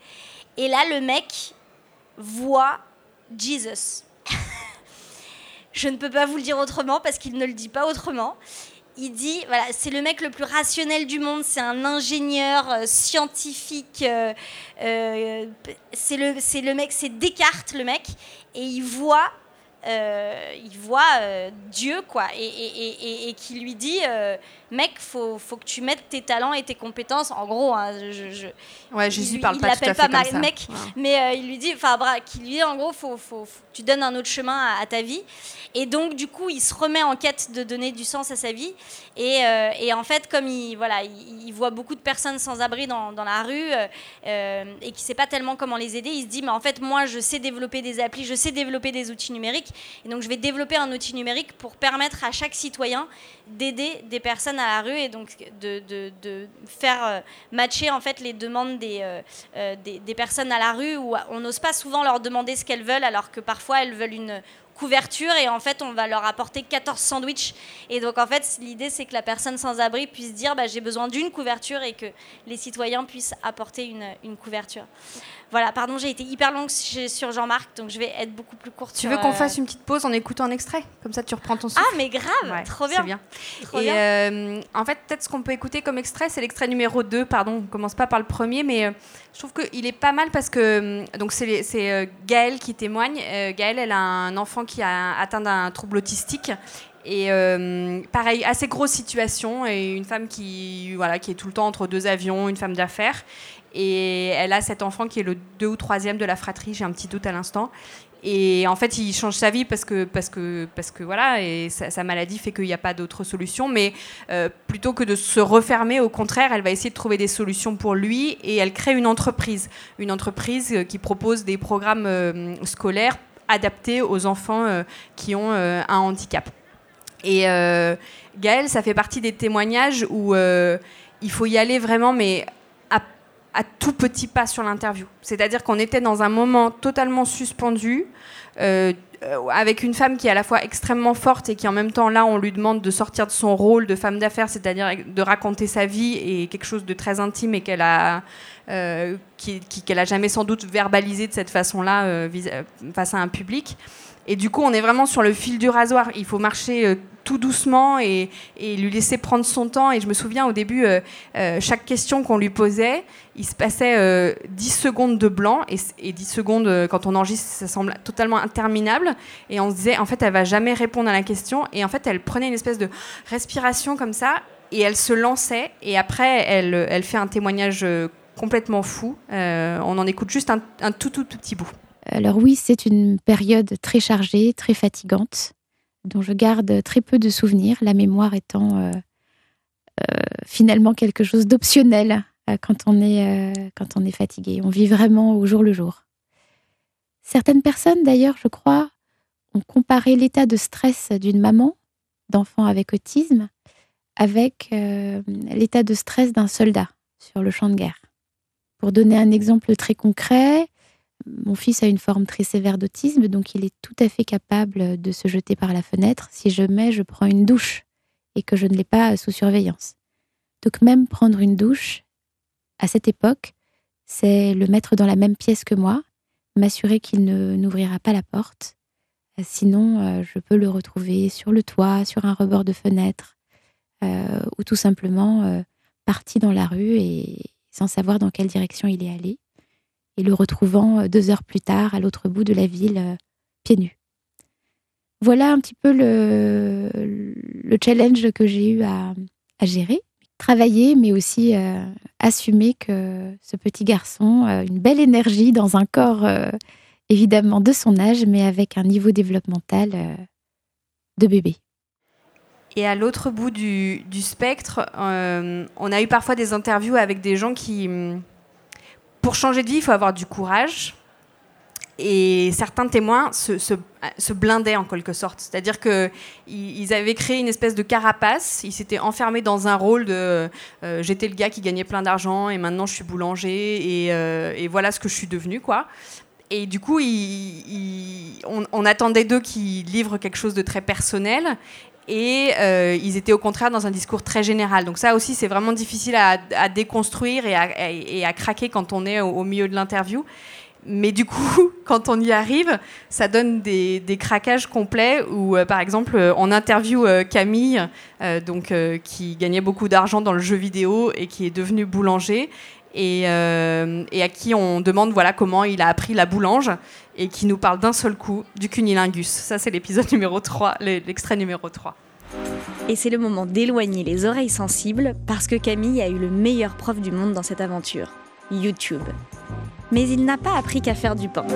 et là, le mec voit Jesus. Je ne peux pas vous le dire autrement parce qu'il ne le dit pas autrement. Il dit, voilà, c'est le mec le plus rationnel du monde, c'est un ingénieur euh, scientifique, euh, c'est le, le mec, c'est Descartes le mec, et il voit euh, il voit euh, Dieu, quoi, et, qui lui dit euh, Mec, faut, faut que tu mettes tes talents et tes compétences. En gros, hein, je, ouais, Jésus il, parle pas tout à fait comme mec, mais il lui dit, enfin, qui lui dit en gros, faut, faut, tu donnes un autre chemin à, ta vie. Et donc, du coup, il se remet en quête de donner du sens à sa vie. Et, en fait, comme il, voilà, il, voit beaucoup de personnes sans abri dans, dans la rue et qui ne sait pas tellement comment les aider, il se dit Mais en fait, moi, je sais développer des applis, je sais développer des outils numériques. Et donc, je vais développer un outil numérique pour permettre à chaque citoyen d'aider des personnes à la rue et donc de, faire euh, matcher en fait les demandes des, euh, euh, des, personnes à la rue où on n'ose pas souvent leur demander ce qu'elles veulent alors que parfois elles veulent une couverture et en fait on va leur apporter 14 sandwichs et donc en fait l'idée c'est que la personne sans abri puisse dire bah, j'ai besoin d'une couverture et que les citoyens puissent apporter une, une couverture. Voilà, pardon, j'ai été hyper longue sur Jean-Marc, donc je vais être beaucoup plus courte. Tu veux qu'on euh, fasse une petite pause en écoutant un extrait? Comme ça, tu reprends ton souffle. Ah, mais grave, trop bien. bien. et euh, en fait, peut-être ce qu'on peut écouter comme extrait, c'est l'extrait numéro 2, pardon, on commence pas par le premier, mais euh, je trouve qu'il est pas mal parce que donc c'est Gaëlle qui témoigne. Gaëlle, elle a un enfant qui a atteint d'un trouble autistique et pareil, assez grosse situation, et une femme qui, voilà, qui est tout le temps entre deux avions, une femme d'affaires. Et elle a cet enfant qui est le deux ou troisième de la fratrie, j'ai un petit doute à l'instant. Et en fait, il change sa vie parce que, parce que, parce que voilà, et sa, maladie fait qu'il n'y a pas d'autre solution. Mais euh, plutôt que de se refermer, au contraire, elle va essayer de trouver des solutions pour lui et elle crée une entreprise. Une entreprise euh, qui propose des programmes euh, scolaires adaptés aux enfants qui ont un handicap. Et Gaëlle, ça fait partie des témoignages où il faut y aller vraiment, mais à tout petit pas sur l'interview. C'est-à-dire qu'on était dans un moment totalement suspendu, euh, avec une femme qui est à la fois extrêmement forte et qui en même temps, là, on lui demande de sortir de son rôle de femme d'affaires, c'est-à-dire de raconter sa vie et quelque chose de très intime et qu'elle a, euh, a jamais sans doute verbalisé de cette façon-là euh, face à un public. Et du coup, on est vraiment sur le fil du rasoir. Il faut marcher euh, tout doucement et, lui laisser prendre son temps. Et je me souviens au début, euh, euh, chaque question qu'on lui posait, il se passait 10 secondes de blanc. Et, 10 secondes, quand on enregistre, ça semble totalement interminable. Et on se disait, en fait, elle va jamais répondre à la question. Et en fait, elle prenait une espèce de respiration comme ça. Et elle se lançait. Et après, elle, elle fait un témoignage complètement fou. on en écoute juste un, un tout, tout, tout petit bout. Alors oui, c'est une période très chargée, très fatigante, dont je garde très peu de souvenirs, la mémoire étant euh, euh, finalement quelque chose d'optionnel euh, quand, on est, fatigué. On vit vraiment au jour le jour. Certaines personnes, d'ailleurs, je crois, ont comparé l'état de stress d'une maman d'enfant avec autisme avec l'état de stress d'un soldat sur le champ de guerre. Pour donner un exemple très concret, mon fils a une forme très sévère d'autisme, donc il est tout à fait capable de se jeter par la fenêtre si je mets, je prends une douche et que je ne l'ai pas sous surveillance. Donc même prendre une douche, à cette époque, c'est le mettre dans la même pièce que moi, m'assurer qu'il ne n'ouvrira pas la porte. Sinon, euh, je peux le retrouver sur le toit, sur un rebord de fenêtre, euh, ou tout simplement euh, parti dans la rue et sans savoir dans quelle direction il est allé, et le retrouvant deux heures plus tard à l'autre bout de la ville, pieds nus. Voilà un petit peu le, le challenge que j'ai eu à, gérer travailler, mais aussi euh, assumer que ce petit garçon a une belle énergie dans un corps euh, évidemment de son âge, mais avec un niveau développemental euh, de bébé. Et à l'autre bout du spectre, on a eu parfois des interviews avec des gens qui, pour changer de vie, il faut avoir du courage, et certains témoins se, blindaient en quelque sorte. C'est-à-dire qu'ils avaient créé une espèce de carapace, ils s'étaient enfermés dans un rôle de euh, j'étais le gars qui gagnait plein d'argent et maintenant je suis boulanger et, euh, voilà ce que je suis devenu. quoi. Et du coup, on, attendait d'eux qu'ils livrent quelque chose de très personnel et euh, ils étaient au contraire dans un discours très général. Donc ça aussi, c'est vraiment difficile à, déconstruire et à, et craquer quand on est au milieu de l'interview mais du coup, <laughs> quand on y arrive, ça donne des, craquages complets où, euh, par exemple, euh, on interview Camille, donc, qui gagnait beaucoup d'argent dans le jeu vidéo et qui est devenu boulanger, et, à qui on demande voilà, comment il a appris la boulange, et qui nous parle d'un seul coup du cunilingus. Ça, c'est l'épisode numéro 3, l'extrait numéro 3. Et c'est le moment d'éloigner les oreilles sensibles parce que Camille a eu le meilleur prof du monde dans cette aventure, YouTube mais il n'a pas appris qu'à faire du pain.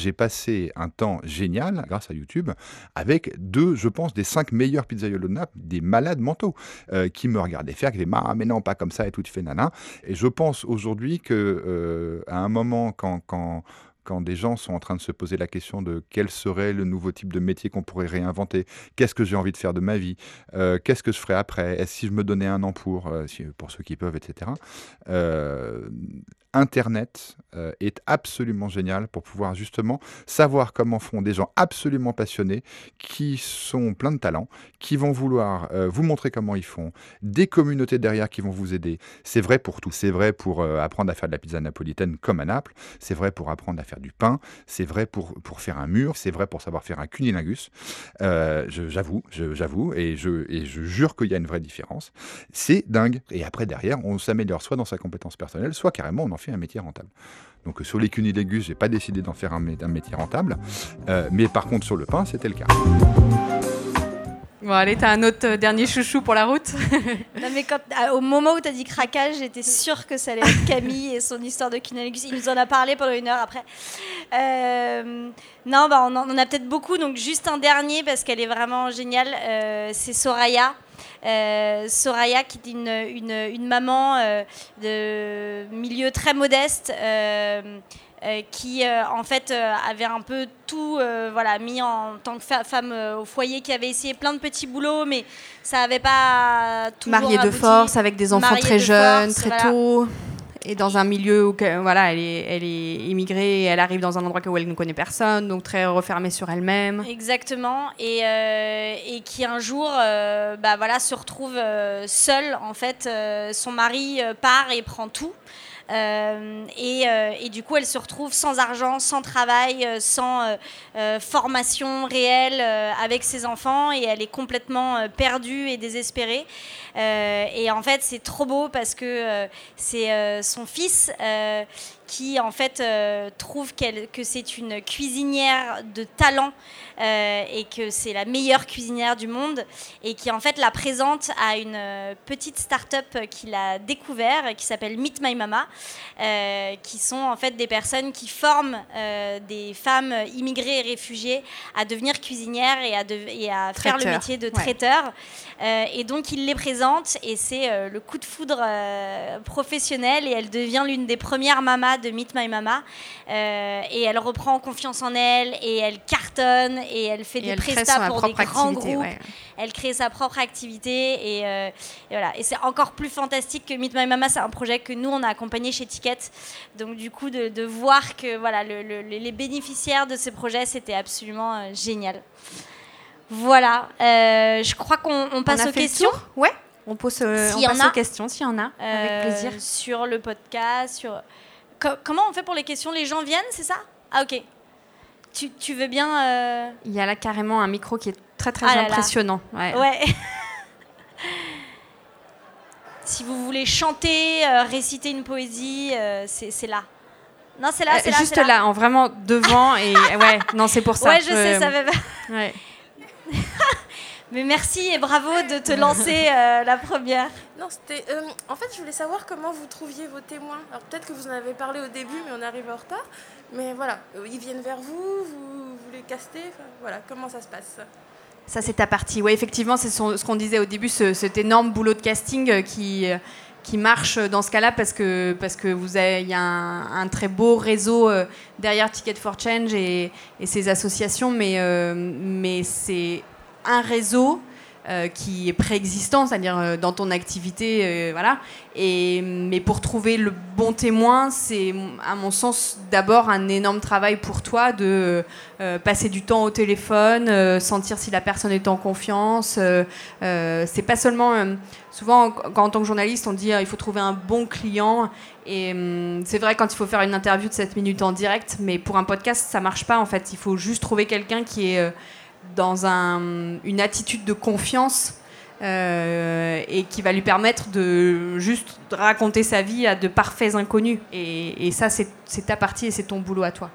J'ai passé un temps génial, grâce à YouTube, avec deux, je pense, des cinq meilleurs pizzaiolos de des malades mentaux, euh, qui me regardaient faire, qui disaient ah, mais non, pas comme ça, et tout, tu fais nana. Et je pense aujourd'hui que euh, à un moment, quand, quand quand des gens sont en train de se poser la question de quel serait le nouveau type de métier qu'on pourrait réinventer, qu'est-ce que j'ai envie de faire de ma vie, euh, qu'est-ce que je ferais après, est-ce si je me donnais un an pour, euh, pour ceux qui peuvent, etc. Internet euh, est absolument génial pour pouvoir justement savoir comment font des gens absolument passionnés qui sont pleins de talent, qui vont vouloir vous montrer comment ils font, des communautés derrière qui vont vous aider. C'est vrai pour tout. C'est vrai pour apprendre à faire de la pizza napolitaine comme à Naples. C'est vrai pour apprendre à faire du pain. C'est vrai pour, pour faire un mur. C'est vrai pour savoir faire un cunilingus. j'avoue, j'avoue, et je, et je jure qu'il y a une vraie différence. C'est dingue. Et après, derrière, on s'améliore soit dans sa compétence personnelle, soit carrément on en fait un métier rentable. Donc sur les cunilégus, j'ai pas décidé d'en faire un, métier rentable, euh, mais par contre sur le pain, c'était le cas. Bon, allez, t'as un autre euh, dernier chouchou pour la route <laughs> Non, mais quand, ah, au moment où t'as dit craquage, j'étais sûre que ça allait être Camille et son histoire de cunilingus. Il nous en a parlé pendant une heure après. Euh, non, bah, on en a peut-être beaucoup, donc juste un dernier parce qu'elle est vraiment géniale. c'est Soraya. Euh, Soraya, qui est une, maman euh, de milieu très modeste. Euh, qui en fait avait un peu tout voilà mis en tant que femme au foyer qui avait essayé plein de petits boulots mais ça n'avait pas tout mariée de force avec des enfants très jeunes très tôt et dans un milieu où voilà, elle est, elle est immigrée, et elle arrive dans un endroit où elle ne connaît personne, donc très refermée sur elle-même. Exactement, et, euh, et qui un jour euh, bah, voilà, se retrouve euh, seule, en fait. son mari part et prend tout. Euh, euh, et, du coup, elle se retrouve sans argent, sans travail, euh, sans formation réelle avec ses enfants et elle est complètement perdue et désespérée. et en fait, c'est trop beau parce que c'est son fils qui en fait trouve que c'est une cuisinière de talent euh, et que c'est la meilleure cuisinière du monde et qui en fait la présente à une euh, petite start-up qu'il a découvert qui s'appelle Meet My Mama, euh, qui sont en fait des personnes qui forment euh, des femmes immigrées et réfugiées à devenir cuisinières et à, de- et à faire le métier de traiteur. Et donc il les présente et c'est le coup de foudre professionnel et elle devient l'une des premières mamas de Meet My Mama et elle reprend confiance en elle et elle cartonne et elle fait Et des prestats pour des grands groupes. ouais. elle crée sa propre activité et, euh, et voilà. Et c'est encore plus fantastique que Meet My Mama. C'est un projet que nous on a accompagné chez Ticket. Donc du coup de, de voir que voilà le- le- les bénéficiaires de ces projets c'était absolument euh, génial. Voilà. Euh, je crois qu'on on passe On aux questions. Ouais. On, pose, euh, S'il on passe aux questions s'il y en a. Avec plaisir. sur le podcast sur Co- comment on fait pour les questions? Les gens viennent c'est ça? Ah ok tu, tu veux bien euh, Il y a là carrément un micro qui est très très Ah là là. impressionnant. Ouais. Ouais. <laughs> si vous voulez chanter, euh, réciter une poésie, euh, c'est là. Non, c'est là, c'est là. Juste là. en vraiment devant et <laughs> ouais, non c'est pour ça. Ouais, je sais, ça va. <laughs> ouais. Mais merci et bravo de te lancer euh, la première. Non, c'était. euh, en fait, je voulais savoir comment vous trouviez vos témoins. Alors peut-être que vous en avez parlé au début, mais on arrive en retard. Mais voilà, euh, ils viennent vers vous, vous, vous les castez. voilà, comment ça se passe? Ça, c'est ta partie. Oui, effectivement, c'est ce qu'on disait au début, ce- cet énorme boulot de casting euh, qui, qui marche dans ce cas-là parce que, parce que vous avez, y a un, très beau réseau derrière Ticket for Change et, et ses associations, mais, mais c'est un réseau euh, qui est préexistant, c'est-à-dire euh, dans ton activité, euh, voilà. Et, mais pour trouver le bon témoin, c'est à mon sens d'abord un énorme travail pour toi de passer du temps au téléphone, sentir si la personne est en confiance. c'est pas seulement souvent quand en tant que journaliste on dit il faut trouver un bon client et c'est vrai quand il faut faire une interview de 7 minutes en direct, mais pour un podcast ça marche pas en fait. Il faut juste trouver quelqu'un qui est dans un, une attitude de confiance euh, et qui va lui permettre de juste raconter sa vie à de parfaits inconnus. Et, ça, c'est ta partie et c'est ton boulot à toi.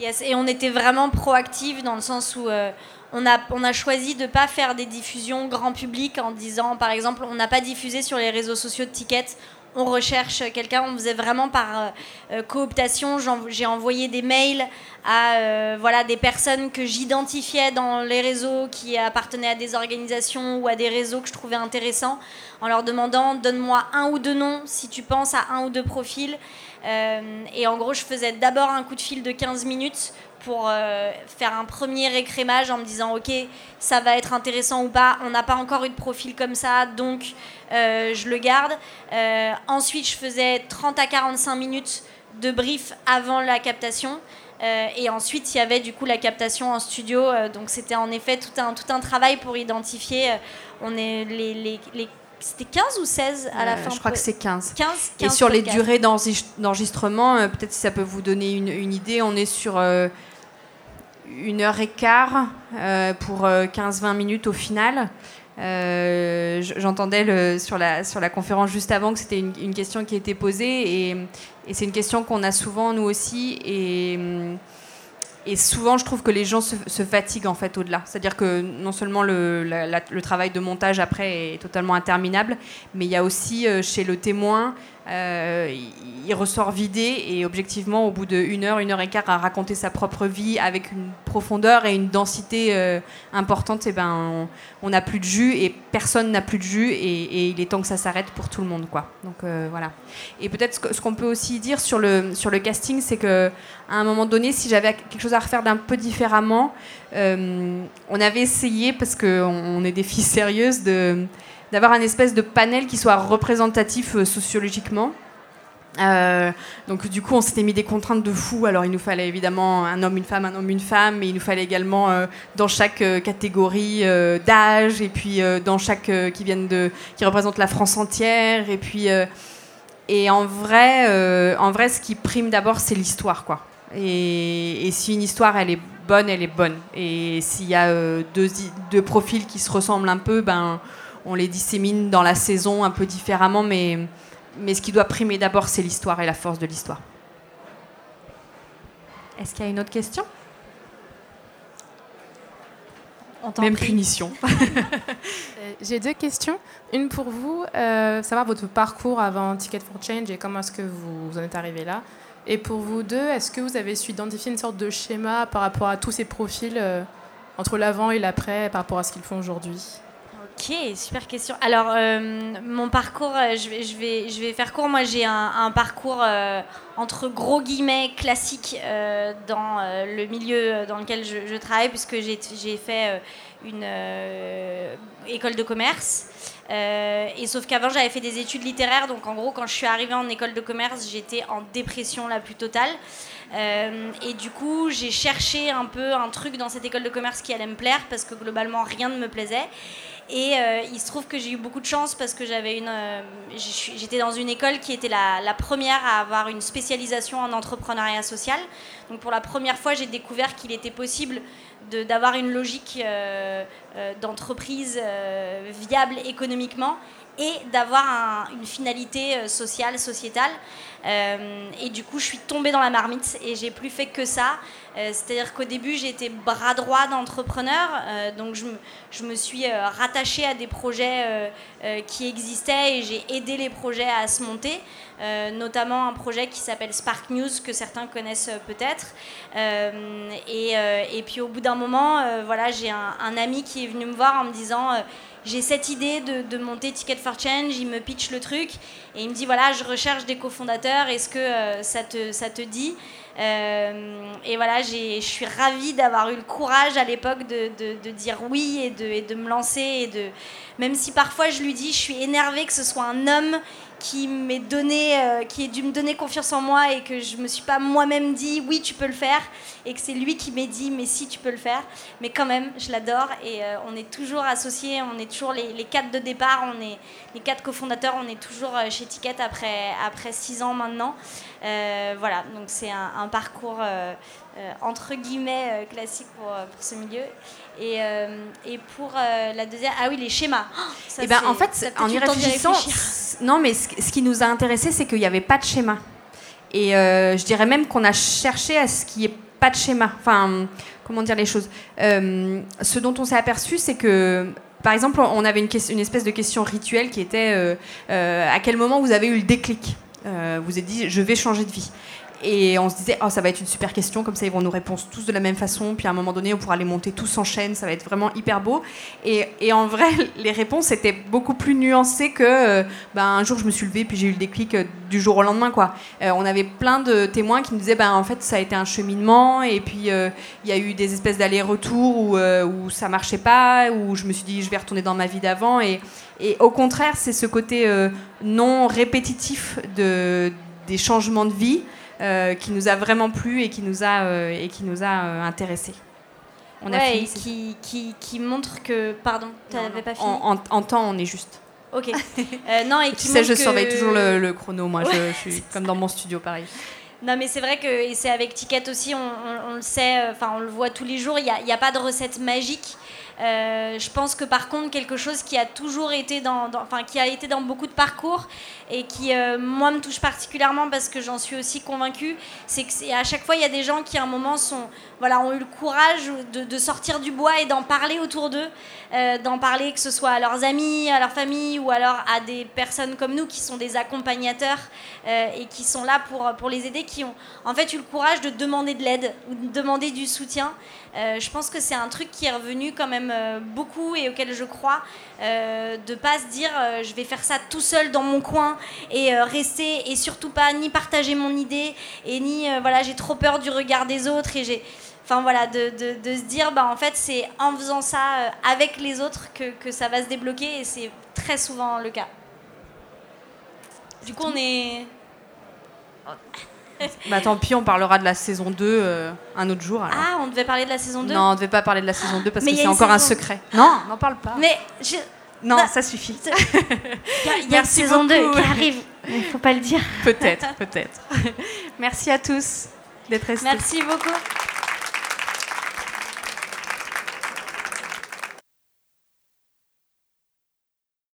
Yes, et on était vraiment proactifs dans le sens où euh, on, a, on a choisi de ne pas faire des diffusions grand public en disant, par exemple, on n'a pas diffusé sur les réseaux sociaux de Ticket, on recherche quelqu'un, on faisait vraiment par euh, euh, cooptation. J'ai envoyé des mails à euh, voilà, des personnes que j'identifiais dans les réseaux qui appartenaient à des organisations ou à des réseaux que je trouvais intéressants en leur demandant donne-moi un ou deux noms si tu penses à un ou deux profils. Et en gros, je faisais d'abord un coup de fil de 15 minutes pour euh, faire un premier écrémage en me disant ok ça va être intéressant ou pas. On n'a pas encore eu de profil comme ça donc euh, je le garde. Euh, ensuite je faisais 30 à 45 minutes de brief avant la captation. Euh, et ensuite il y avait du coup la captation en studio. Euh, donc c'était en effet tout un, tout un travail pour identifier euh, on est les, les, les- c'était 15 ou 16 à la fin je crois que c'est 15. 15, Et 15 sur les durées d'enregistre- d'enregistrement, peut-être si ça peut vous donner une, une idée, on est sur une heure et quart euh, pour euh, 15-20 minutes au final. Euh, J'entendais sur, la, sur la conférence juste avant que c'était une, question qui était posée et, c'est une question qu'on a souvent nous aussi et, souvent je trouve que les gens se, fatiguent en fait au-delà. C'est-à-dire que non seulement le, travail de montage après est totalement interminable, mais il y a aussi euh, chez le témoin, euh, il, ressort vidé et objectivement au bout d'une heure, une heure et quart à raconter sa propre vie avec une profondeur et une densité euh, importante, et ben on n'a plus de jus et personne n'a plus de jus et, il est temps que ça s'arrête pour tout le monde quoi. Donc euh, voilà. Et peut-être ce qu'on peut aussi dire sur le sur le casting, c'est que à un moment donné, si j'avais quelque chose à refaire d'un peu différemment, on avait essayé parce que on, on est des filles sérieuses de d'avoir un espèce de panel qui soit représentatif euh, sociologiquement. Euh, donc du coup, on s'était mis des contraintes de fou. Alors il nous fallait évidemment un homme, une femme, un homme, une femme, mais il nous fallait également euh, dans chaque catégorie d'âge et puis dans chaque qui viennent de qui représente la France entière et puis et en vrai, en vrai, ce qui prime d'abord, c'est l'histoire, quoi. Et, et si une histoire, elle est bonne, elle est bonne. Et s'il y a deux, deux profils qui se ressemblent un peu, ben, on les dissémine dans la saison un peu différemment, mais, mais ce qui doit primer d'abord, c'est l'histoire et la force de l'histoire. Est-ce qu'il y a une autre question? Même prie. punition. <laughs> Euh, J'ai deux questions. Une pour vous, euh, savoir votre parcours avant Ticket for Change et comment est-ce que vous, vous en êtes arrivé là. Et pour vous deux, est-ce que vous avez su identifier une sorte de schéma par rapport à tous ces profils euh, entre l'avant et l'après par rapport à ce qu'ils font aujourd'hui? Ok, super question. Alors, euh, mon parcours, euh, je vais, faire court. Moi, j'ai un, parcours euh, entre gros guillemets classique dans le milieu dans lequel je, je travaille, puisque j'ai fait une école de commerce. Et sauf qu'avant, j'avais fait des études littéraires. Donc, en gros, quand je suis arrivée en école de commerce, j'étais en dépression la plus totale. Euh, et du coup, j'ai cherché un peu un truc dans cette école de commerce qui allait me plaire, parce que globalement, rien ne me plaisait. Et euh, il se trouve que j'ai eu beaucoup de chance parce que j'avais une, euh, j'étais dans une école qui était la, la première à avoir une spécialisation en entrepreneuriat social. Donc pour la première fois, j'ai découvert qu'il était possible d'avoir une logique d'entreprise viable économiquement et d'avoir un- une finalité euh, sociale, sociétale. Euh, et du coup, je suis tombée dans la marmite et j'ai plus fait que ça. Euh, C'est-à-dire qu'au début, j'étais bras droit d'entrepreneur, donc je je me suis rattachée à des projets qui existaient et j'ai aidé les projets à se monter, notamment un projet qui s'appelle Spark News, que certains connaissent peut-être. Et, et puis au bout d'un moment, voilà, j'ai un ami qui est venu me voir en me disant... j'ai cette idée de, de monter Ticket for Change, il me pitch le truc et il me dit voilà, je recherche des cofondateurs, est-ce que euh, ça, te, ça te dit? Euh, Et voilà, je suis ravie d'avoir eu le courage à l'époque de, de- dire oui et de, de me lancer. Et de, même si parfois je lui dis, je suis énervée que ce soit un homme qui m'ait donné, euh, qui ait dû me donner confiance en moi et que je me suis pas moi-même dit oui tu peux le faire et que c'est lui qui m'ait dit mais si tu peux le faire. Mais quand même je l'adore et euh, on est toujours associés on est toujours les, quatre de départ on est les quatre cofondateurs on est toujours euh, chez Ticket après après six ans maintenant. Voilà donc c'est un, un parcours entre guillemets euh, classique pour, euh, pour ce milieu et, euh, et pour euh, la deuxième ah oui les schémas Oh, ça, Eh ben, en fait, en y réfléchissant, non, mais ce, ce qui nous a intéressé, c'est qu'il n'y avait pas de schéma. Et euh, je dirais même qu'on a cherché à ce qu'il n'y ait pas de schéma. Enfin, comment dire les choses? Euh, Ce dont on s'est aperçu, c'est que, par exemple, on avait une, espèce de question rituelle qui était euh, euh, à quel moment vous avez eu le déclic? Euh, Vous avez dit, je vais changer de vie. Et on se disait, oh, ça va être une super question, comme ça ils vont nous répondre tous de la même façon, puis à un moment donné, on pourra les monter tous en chaîne, ça va être vraiment hyper beau. Et, en vrai, <laughs> les réponses étaient beaucoup plus nuancées que euh, ben, un jour je me suis levée, puis j'ai eu le déclic euh, du jour au lendemain. Quoi. Euh, on avait plein de témoins qui nous disaient, ben, en fait, ça a été un cheminement, et puis il y a eu des espèces d'allers-retours où, euh, où ça marchait pas, où je me suis dit, je vais retourner dans ma vie d'avant. Et, et au contraire, c'est ce côté non répétitif de, des changements de vie qui nous a vraiment plu et qui nous a, euh, et qui nous a euh, intéressés. On a Ouais, fini, et c'est- qui, qui, qui montre que pardon tu n'avais pas fini en, en- en temps, on est juste. Ok. <laughs> Euh, non, et Tu sais, je que- surveille toujours le, le chrono, moi. Ouais, je, je suis comme dans mon studio, pareil. Non, mais c'est vrai que et c'est avec Ticket aussi, on, on- on le sait, euh, enfin on le voit tous les jours, il n'y a, il y a pas de recette magique. Euh, je pense que par contre, quelque chose qui a toujours été dans, enfin qui a été dans beaucoup de parcours et qui, euh, moi, me touche particulièrement parce que j'en suis aussi convaincue, c'est que à chaque fois, il y a des gens qui, à un moment, sont, voilà, ont eu le courage de, sortir du bois et d'en parler autour d'eux, euh, d'en parler que ce soit à leurs amis, à leur famille ou alors à des personnes comme nous qui sont des accompagnateurs et qui sont là pour, pour les aider, qui ont en fait eu le courage de demander de l'aide ou de demander du soutien. Euh, je pense que c'est un truc qui est revenu quand même euh, beaucoup et auquel je crois, euh, de pas se dire euh, je vais faire ça tout seul dans mon coin et rester et surtout pas ni partager mon idée et ni voilà j'ai trop peur du regard des autres et j'ai Enfin voilà, de, se dire, bah, en fait, c'est en faisant ça avec les autres que, que ça va se débloquer et c'est très souvent le cas. Du coup, on est. <laughs> Bah tant pis, on parlera de la saison 2 euh, un autre jour. alors. Ah, on devait parler de la saison 2 non, on devait pas parler de la saison 2 parce Mais que c'est encore un secret. Non, n'en parle pas. Mais je- Non, Bah, ça suffit. il y a, il y a une Merci saison 2 beaucoup. qui arrive, il faut pas le dire. Peut-être, peut-être. Merci à tous d'être restés. Merci beaucoup.